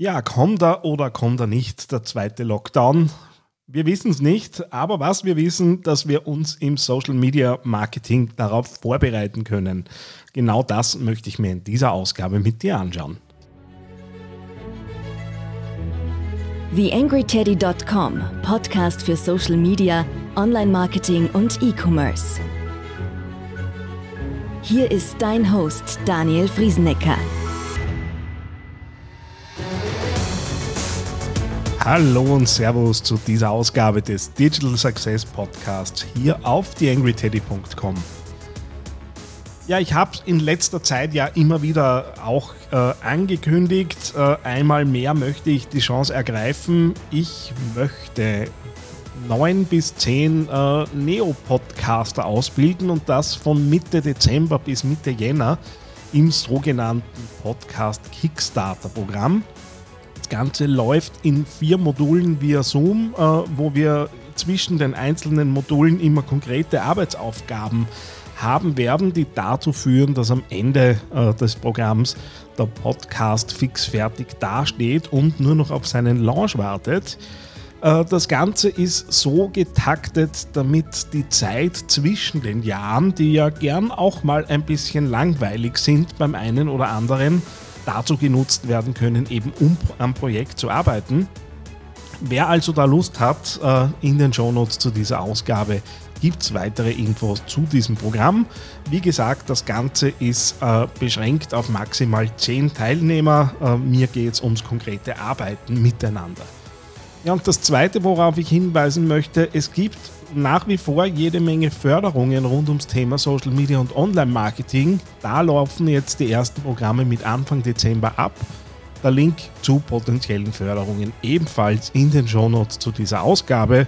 Ja, kommt er oder kommt er nicht, der zweite Lockdown? Wir wissen es nicht, aber was wir wissen, dass wir uns im Social Media Marketing darauf vorbereiten können. Genau das möchte ich mir in dieser Ausgabe mit dir anschauen. TheAngryTeddy.com, Podcast für Social Media, Online-Marketing und E-Commerce. Hier ist dein Host Daniel Friesenecker. Hallo und Servus zu dieser Ausgabe des Digital Success Podcasts hier auf theangryteddy.com. Ja, ich habe in letzter Zeit ja immer wieder auch äh, angekündigt, äh, einmal mehr möchte ich die Chance ergreifen. Ich möchte neun bis zehn äh, Neo-Podcaster ausbilden und das von Mitte Dezember bis Mitte Jänner im sogenannten Podcast Kickstarter Programm. Ganze läuft in vier Modulen via Zoom, äh, wo wir zwischen den einzelnen Modulen immer konkrete Arbeitsaufgaben haben werden, die dazu führen, dass am Ende äh, des Programms der Podcast fix fertig dasteht und nur noch auf seinen Launch wartet. Äh, das Ganze ist so getaktet, damit die Zeit zwischen den Jahren, die ja gern auch mal ein bisschen langweilig sind beim einen oder anderen, dazu genutzt werden können, eben um am Projekt zu arbeiten. Wer also da Lust hat, äh, in den Shownotes zu dieser Ausgabe gibt es weitere Infos zu diesem Programm. Wie gesagt, das Ganze ist äh, beschränkt auf maximal 10 Teilnehmer. Äh, mir geht es ums konkrete Arbeiten miteinander. Ja, und das Zweite, worauf ich hinweisen möchte, es gibt nach wie vor jede Menge Förderungen rund ums Thema Social Media und Online-Marketing. Da laufen jetzt die ersten Programme mit Anfang Dezember ab. Der Link zu potenziellen Förderungen ebenfalls in den Shownotes zu dieser Ausgabe.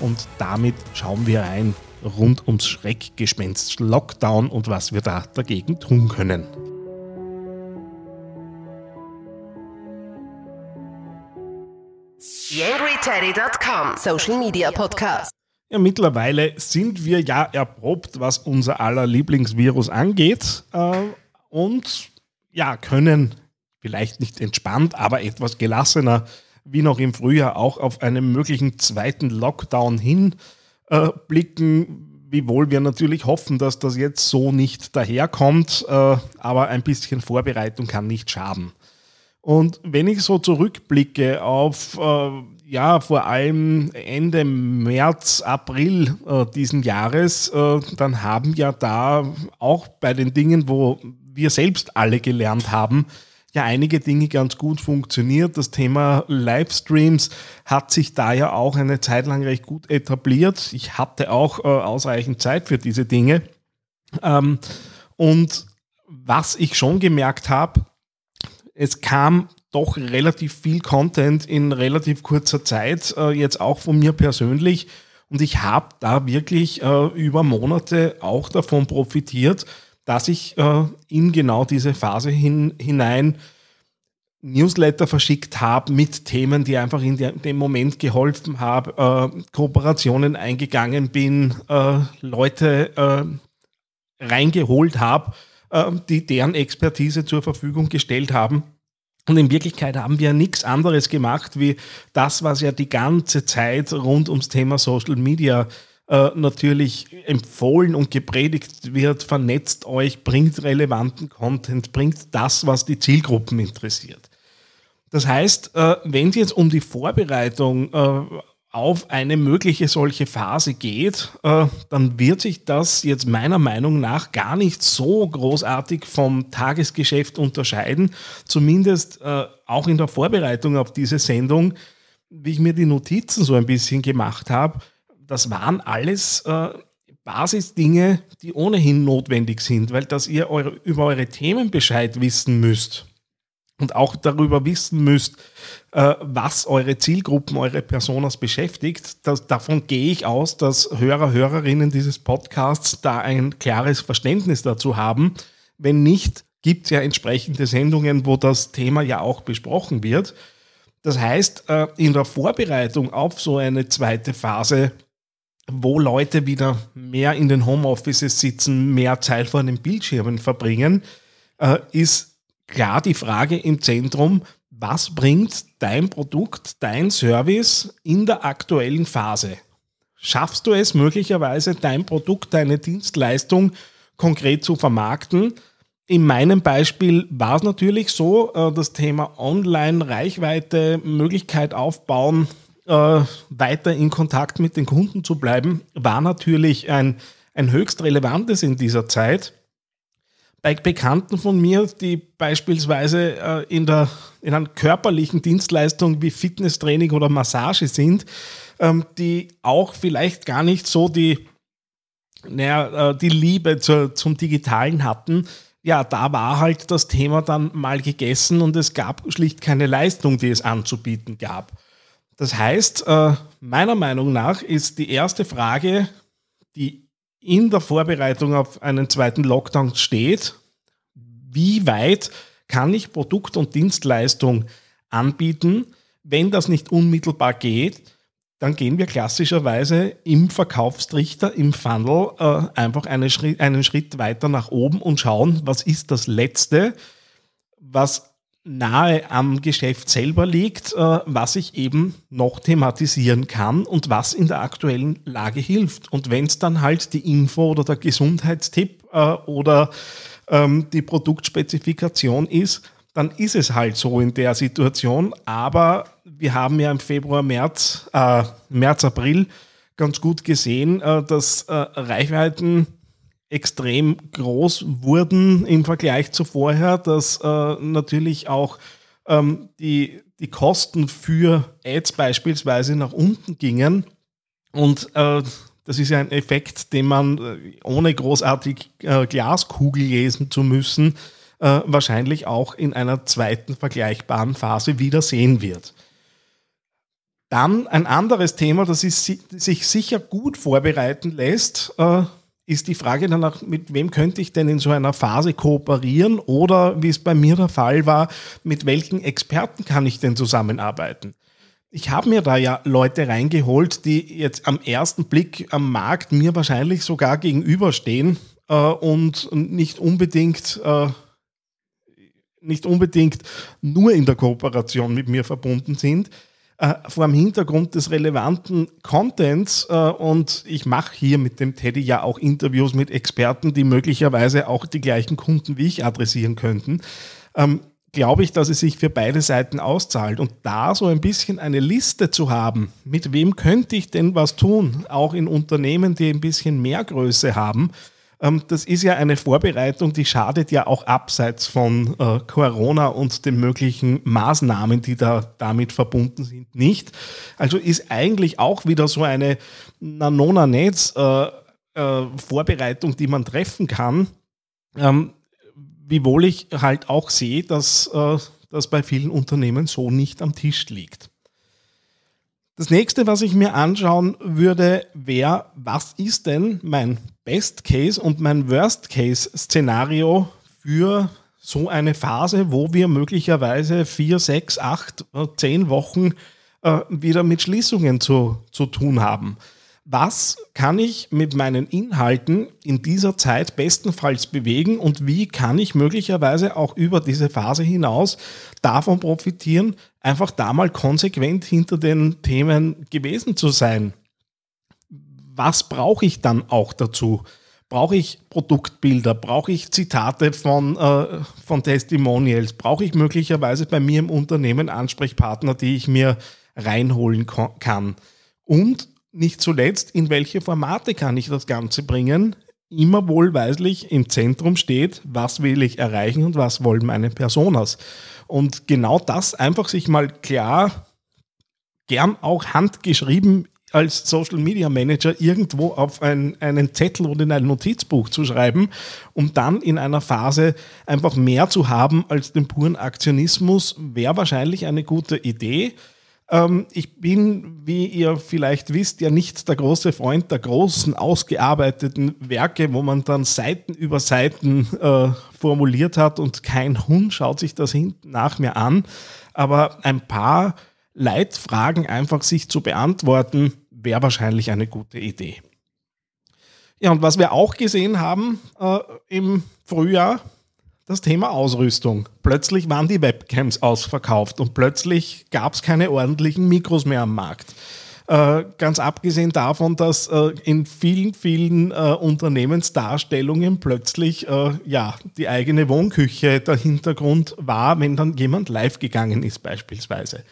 Und damit schauen wir rein rund ums Schreckgespenst Lockdown und was wir da dagegen tun können. YangryTeddy.com Social Media Podcast. Ja, mittlerweile sind wir ja erprobt, was unser aller Lieblingsvirus angeht äh, und ja, können vielleicht nicht entspannt, aber etwas gelassener wie noch im Frühjahr auch auf einen möglichen zweiten Lockdown hinblicken, äh, wiewohl wir natürlich hoffen, dass das jetzt so nicht daherkommt, äh, aber ein bisschen Vorbereitung kann nicht schaden. Und wenn ich so zurückblicke auf äh, ja, vor allem Ende März, April äh, diesen Jahres, äh, dann haben ja da auch bei den Dingen, wo wir selbst alle gelernt haben, ja einige Dinge ganz gut funktioniert. Das Thema Livestreams hat sich da ja auch eine Zeit lang recht gut etabliert. Ich hatte auch äh, ausreichend Zeit für diese Dinge. Ähm, und was ich schon gemerkt habe, es kam doch relativ viel Content in relativ kurzer Zeit, äh, jetzt auch von mir persönlich. Und ich habe da wirklich äh, über Monate auch davon profitiert, dass ich äh, in genau diese Phase hin, hinein Newsletter verschickt habe mit Themen, die einfach in der, dem Moment geholfen haben, äh, Kooperationen eingegangen bin, äh, Leute äh, reingeholt habe, äh, die deren Expertise zur Verfügung gestellt haben und in Wirklichkeit haben wir nichts anderes gemacht, wie das, was ja die ganze Zeit rund ums Thema Social Media äh, natürlich empfohlen und gepredigt wird. Vernetzt euch, bringt relevanten Content, bringt das, was die Zielgruppen interessiert. Das heißt, äh, wenn es jetzt um die Vorbereitung äh, auf eine mögliche solche Phase geht, äh, dann wird sich das jetzt meiner Meinung nach gar nicht so großartig vom Tagesgeschäft unterscheiden. Zumindest äh, auch in der Vorbereitung auf diese Sendung, wie ich mir die Notizen so ein bisschen gemacht habe, das waren alles äh, Basisdinge, die ohnehin notwendig sind, weil dass ihr eure, über eure Themen Bescheid wissen müsst und auch darüber wissen müsst, äh, was eure Zielgruppen, eure Personas beschäftigt. Das, davon gehe ich aus, dass Hörer, Hörerinnen dieses Podcasts da ein klares Verständnis dazu haben. Wenn nicht, gibt es ja entsprechende Sendungen, wo das Thema ja auch besprochen wird. Das heißt, äh, in der Vorbereitung auf so eine zweite Phase, wo Leute wieder mehr in den Homeoffices sitzen, mehr Zeit vor den Bildschirmen verbringen, äh, ist klar die Frage im Zentrum, was bringt dein Produkt, dein Service in der aktuellen Phase? Schaffst du es möglicherweise, dein Produkt, deine Dienstleistung konkret zu vermarkten? In meinem Beispiel war es natürlich so, äh, das Thema Online-Reichweite, Möglichkeit aufbauen, äh, weiter in Kontakt mit den Kunden zu bleiben, war natürlich ein, ein höchst relevantes in dieser Zeit. Bei Bekannten von mir, die beispielsweise äh, in, der, in einer körperlichen Dienstleistung wie Fitnesstraining oder Massage sind, ähm, die auch vielleicht gar nicht so die, naja, äh, die Liebe zur, zum Digitalen hatten, ja, da war halt das Thema dann mal gegessen und es gab schlicht keine Leistung, die es anzubieten gab. Das heißt, äh, meiner Meinung nach ist die erste Frage, die in der Vorbereitung auf einen zweiten Lockdown steht, wie weit kann ich Produkt und Dienstleistung anbieten, wenn das nicht unmittelbar geht, dann gehen wir klassischerweise im Verkaufstrichter, im Funnel äh, einfach eine Schritt, einen Schritt weiter nach oben und schauen, was ist das Letzte, was nahe am Geschäft selber liegt, äh, was ich eben noch thematisieren kann und was in der aktuellen Lage hilft. Und wenn es dann halt die Info oder der Gesundheitstipp äh, oder ähm, die Produktspezifikation ist, dann ist es halt so in der Situation. Aber wir haben ja im Februar, März, äh, März, April ganz gut gesehen, äh, dass Reichweiten extrem groß wurden im Vergleich zu vorher, dass äh, natürlich auch ähm, die, die Kosten für Ads beispielsweise nach unten gingen. Und äh, das ist ja ein Effekt, den man äh, ohne großartig äh, Glaskugel lesen zu müssen, äh, wahrscheinlich auch in einer zweiten vergleichbaren Phase wieder sehen wird. Dann ein anderes Thema, das ist, sich sicher gut vorbereiten lässt, äh, ist die Frage danach, mit wem könnte ich denn in so einer Phase kooperieren oder, wie es bei mir der Fall war, mit welchen Experten kann ich denn zusammenarbeiten? Ich habe mir da ja Leute reingeholt, die jetzt am ersten Blick am Markt mir wahrscheinlich sogar gegenüberstehen äh, und nicht unbedingt, äh, nicht unbedingt nur in der Kooperation mit mir verbunden sind äh, vor dem Hintergrund des relevanten Contents äh, und ich mache hier mit dem Teddy ja auch Interviews mit Experten, die möglicherweise auch die gleichen Kunden wie ich adressieren könnten. Ähm, glaube ich, dass es sich für beide Seiten auszahlt. Und da so ein bisschen eine Liste zu haben, mit wem könnte ich denn was tun, auch in Unternehmen, die ein bisschen mehr Größe haben, das ist ja eine Vorbereitung, die schadet ja auch abseits von äh, Corona und den möglichen Maßnahmen, die da damit verbunden sind, nicht. Also ist eigentlich auch wieder so eine Nanona-Netz äh, äh, die man treffen kann. Ähm, wiewohl ich halt auch sehe, dass äh, das bei vielen Unternehmen so nicht am Tisch liegt. Das nächste, was ich mir anschauen würde, wäre, was ist denn mein Best Case und mein Worst Case Szenario für so eine Phase, wo wir möglicherweise vier, sechs, acht, zehn Wochen äh, wieder mit Schließungen zu, zu tun haben was kann ich mit meinen Inhalten in dieser Zeit bestenfalls bewegen und wie kann ich möglicherweise auch über diese Phase hinaus davon profitieren, einfach da mal konsequent hinter den Themen gewesen zu sein. Was brauche ich dann auch dazu? Brauche ich Produktbilder? Brauche ich Zitate von, äh, von Testimonials? Brauche ich möglicherweise bei mir im Unternehmen Ansprechpartner, die ich mir reinholen kann? Und nicht zuletzt, in welche Formate kann ich das Ganze bringen? Immer wohlweislich im Zentrum steht, was will ich erreichen und was wollen meine Personas. Und genau das einfach sich mal klar, gern auch handgeschrieben als Social Media Manager irgendwo auf ein, einen Zettel oder in ein Notizbuch zu schreiben, um dann in einer Phase einfach mehr zu haben als den puren Aktionismus, wäre wahrscheinlich eine gute Idee. Ähm, ich bin, wie ihr vielleicht wisst, ja nicht der große Freund der großen, ausgearbeiteten Werke, wo man dann Seiten über Seiten äh, formuliert hat und kein Hund schaut sich das hinten nach mir an. Aber ein paar Leitfragen einfach sich zu beantworten, wäre wahrscheinlich eine gute Idee. Ja, und was wir auch gesehen haben äh, im Frühjahr das Thema Ausrüstung. Plötzlich waren die Webcams ausverkauft und plötzlich gab es keine ordentlichen Mikros mehr am Markt. Äh, ganz abgesehen davon, dass äh, in vielen, vielen äh, Unternehmensdarstellungen plötzlich ja, die eigene Wohnküche der Hintergrund war, wenn dann jemand live gegangen ist beispielsweise.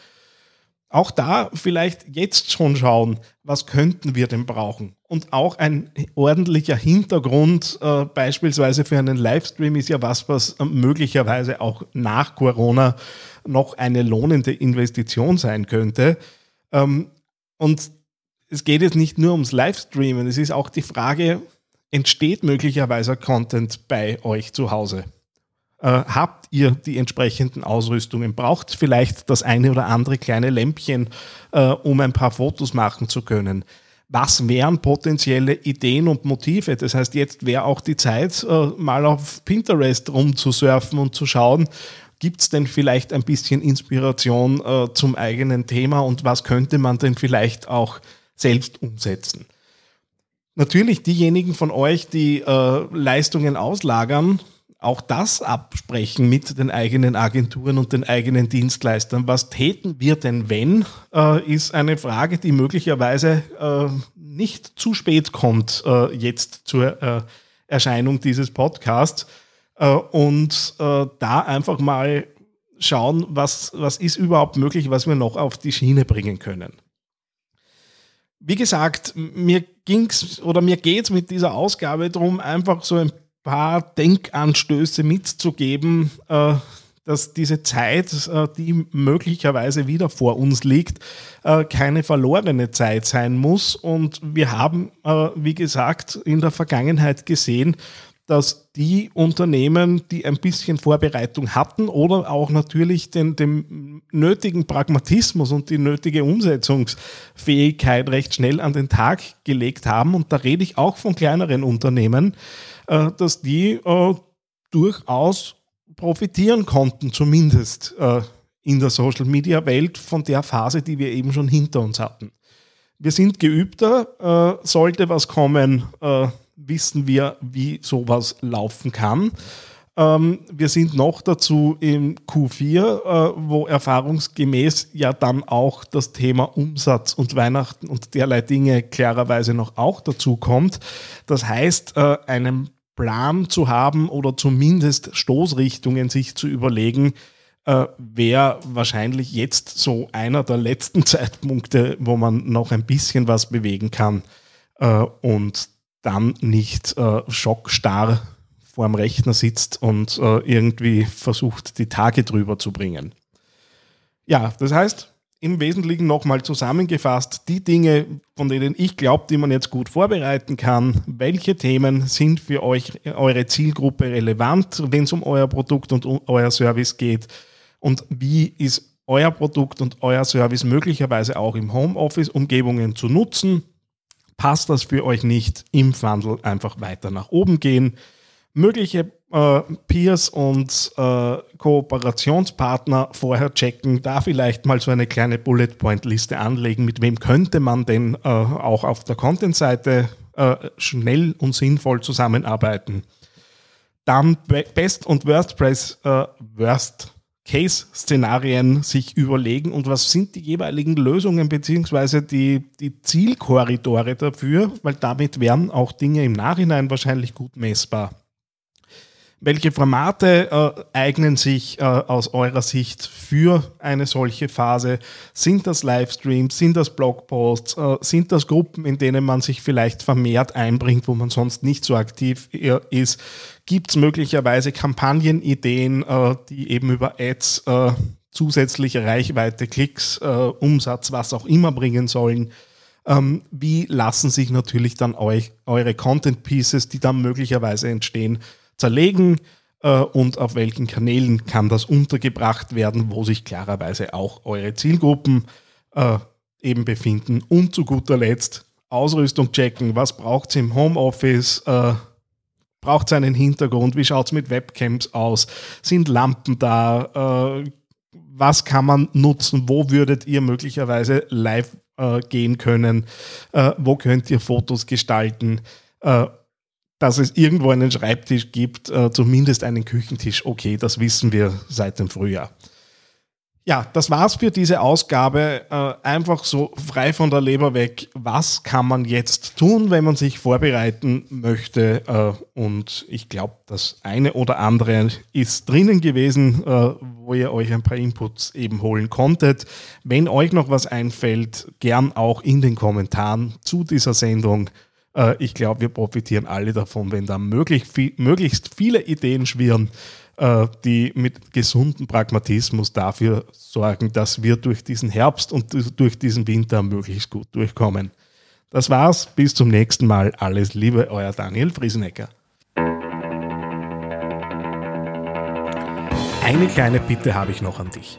Auch da vielleicht jetzt schon schauen, was könnten wir denn brauchen? Und auch ein ordentlicher Hintergrund, äh, beispielsweise für einen Livestream, ist ja was, was möglicherweise auch nach Corona noch eine lohnende Investition sein könnte. Ähm, und es geht jetzt nicht nur ums Livestreamen, es ist auch die Frage, entsteht möglicherweise Content bei euch zu Hause? Äh, habt ihr die entsprechenden Ausrüstungen? Braucht vielleicht das eine oder andere kleine Lämpchen, äh, um ein paar Fotos machen zu können? Was wären potenzielle Ideen und Motive? Das heißt, jetzt wäre auch die Zeit, äh, mal auf Pinterest rumzusurfen und zu schauen, Gibt es denn vielleicht ein bisschen Inspiration zum eigenen Thema und was könnte man denn vielleicht auch selbst umsetzen? Natürlich diejenigen von euch, die Leistungen auslagern, auch das absprechen mit den eigenen Agenturen und den eigenen Dienstleistern. Was täten wir denn, wenn, äh, ist eine Frage, die möglicherweise äh, nicht zu spät kommt äh, jetzt zur äh, Erscheinung dieses Podcasts. Äh, und äh, da einfach mal schauen, was, was ist überhaupt möglich, was wir noch auf die Schiene bringen können. Wie gesagt, mir ging's oder mir geht es mit dieser Ausgabe darum, einfach so ein paar Denkanstöße mitzugeben, äh, dass diese Zeit, äh, die möglicherweise wieder vor uns liegt, äh, keine verlorene Zeit sein muss. Und wir haben, wie gesagt, in der Vergangenheit gesehen, dass die Unternehmen, die ein bisschen Vorbereitung hatten oder auch natürlich den, den nötigen Pragmatismus und die nötige Umsetzungsfähigkeit recht schnell an den Tag gelegt haben, und da rede ich auch von kleineren Unternehmen, dass die äh, durchaus profitieren konnten, zumindest äh, in der Social-Media-Welt von der Phase, die wir eben schon hinter uns hatten. Wir sind geübter, sollte was kommen, wissen wir, wie sowas laufen kann. Ähm, wir sind noch dazu im Q4, äh, wo erfahrungsgemäß ja dann auch das Thema Umsatz und Weihnachten und derlei Dinge klarerweise noch auch dazu kommt. Das heißt, äh, einen Plan zu haben oder zumindest Stoßrichtungen sich zu überlegen, äh, wäre wahrscheinlich jetzt so einer der letzten Zeitpunkte, wo man noch ein bisschen was bewegen kann. Äh, und dann nicht äh, schockstarr vor dem Rechner sitzt und äh, irgendwie versucht, die Tage drüber zu bringen. Ja, das heißt, im Wesentlichen nochmal zusammengefasst, die Dinge, von denen ich glaube, die man jetzt gut vorbereiten kann, welche Themen sind für euch, eure Zielgruppe relevant, wenn es um euer Produkt und um euer Service geht? Und wie ist euer Produkt und euer Service möglicherweise auch im Homeoffice-Umgebungen zu nutzen? Passt das für euch nicht, im Funnel einfach weiter nach oben gehen. Mögliche äh, Peers und äh, Kooperationspartner vorher checken, da vielleicht mal so eine kleine Bullet Point Liste anlegen, mit wem könnte man denn äh, auch auf der Content-Seite äh, schnell und sinnvoll zusammenarbeiten. Dann Best und Worst Press, äh, Worst Case-Szenarien sich überlegen und was sind die jeweiligen Lösungen beziehungsweise die, die Zielkorridore dafür, weil damit wären auch Dinge im Nachhinein wahrscheinlich gut messbar. Welche Formate äh, eignen sich äh, aus eurer Sicht für eine solche Phase? Sind das Livestreams? Sind das Blogposts? Äh, sind das Gruppen, in denen man sich vielleicht vermehrt einbringt, wo man sonst nicht so aktiv äh, ist? Gibt es möglicherweise Kampagnenideen, äh, die eben über Ads äh, zusätzliche Reichweite, Klicks, Umsatz, was auch immer bringen sollen? Ähm, wie lassen sich natürlich dann euch, eure Content Pieces, die dann möglicherweise entstehen, zerlegen äh, und auf welchen Kanälen kann das untergebracht werden, wo sich klarerweise auch eure Zielgruppen äh, eben befinden. Und zu guter Letzt Ausrüstung checken. Was braucht es im Homeoffice? Äh, braucht es einen Hintergrund? Wie schaut es mit Webcams aus? Sind Lampen da? Äh, was kann man nutzen? Wo würdet ihr möglicherweise live äh, gehen können? Äh, wo könnt ihr Fotos gestalten? Dass es irgendwo einen Schreibtisch gibt, äh, zumindest einen Küchentisch. Okay, das wissen wir seit dem Frühjahr. Ja, das war's für diese Ausgabe. Äh, einfach so frei von der Leber weg. Was kann man jetzt tun, wenn man sich vorbereiten möchte? Äh, und ich glaube, das eine oder andere ist drinnen gewesen, äh, wo ihr euch ein paar Inputs eben holen konntet. Wenn euch noch was einfällt, gern auch in den Kommentaren zu dieser Sendung. Äh, ich glaube, wir profitieren alle davon, wenn da möglichst, viele Ideen schwirren äh, die mit gesundem Pragmatismus dafür sorgen, dass wir durch diesen Herbst und durch diesen Winter möglichst gut durchkommen. Das war's, bis zum nächsten Mal. Alles Liebe, euer Daniel Friesenecker. Eine kleine Bitte habe ich noch an dich.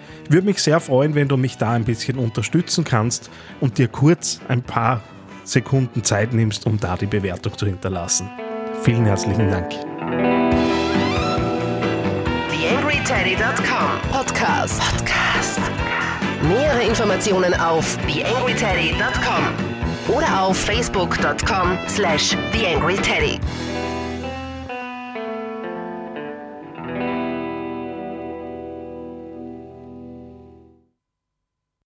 Würde mich sehr freuen, wenn du mich da ein bisschen unterstützen kannst und dir kurz ein paar Sekunden Zeit nimmst, um da die Bewertung zu hinterlassen. Vielen herzlichen Dank. TheAngryTeddy.com Podcast. Podcast. Nähere Informationen auf TheAngryTeddy.com oder auf Facebook.com slash TheAngryTeddy.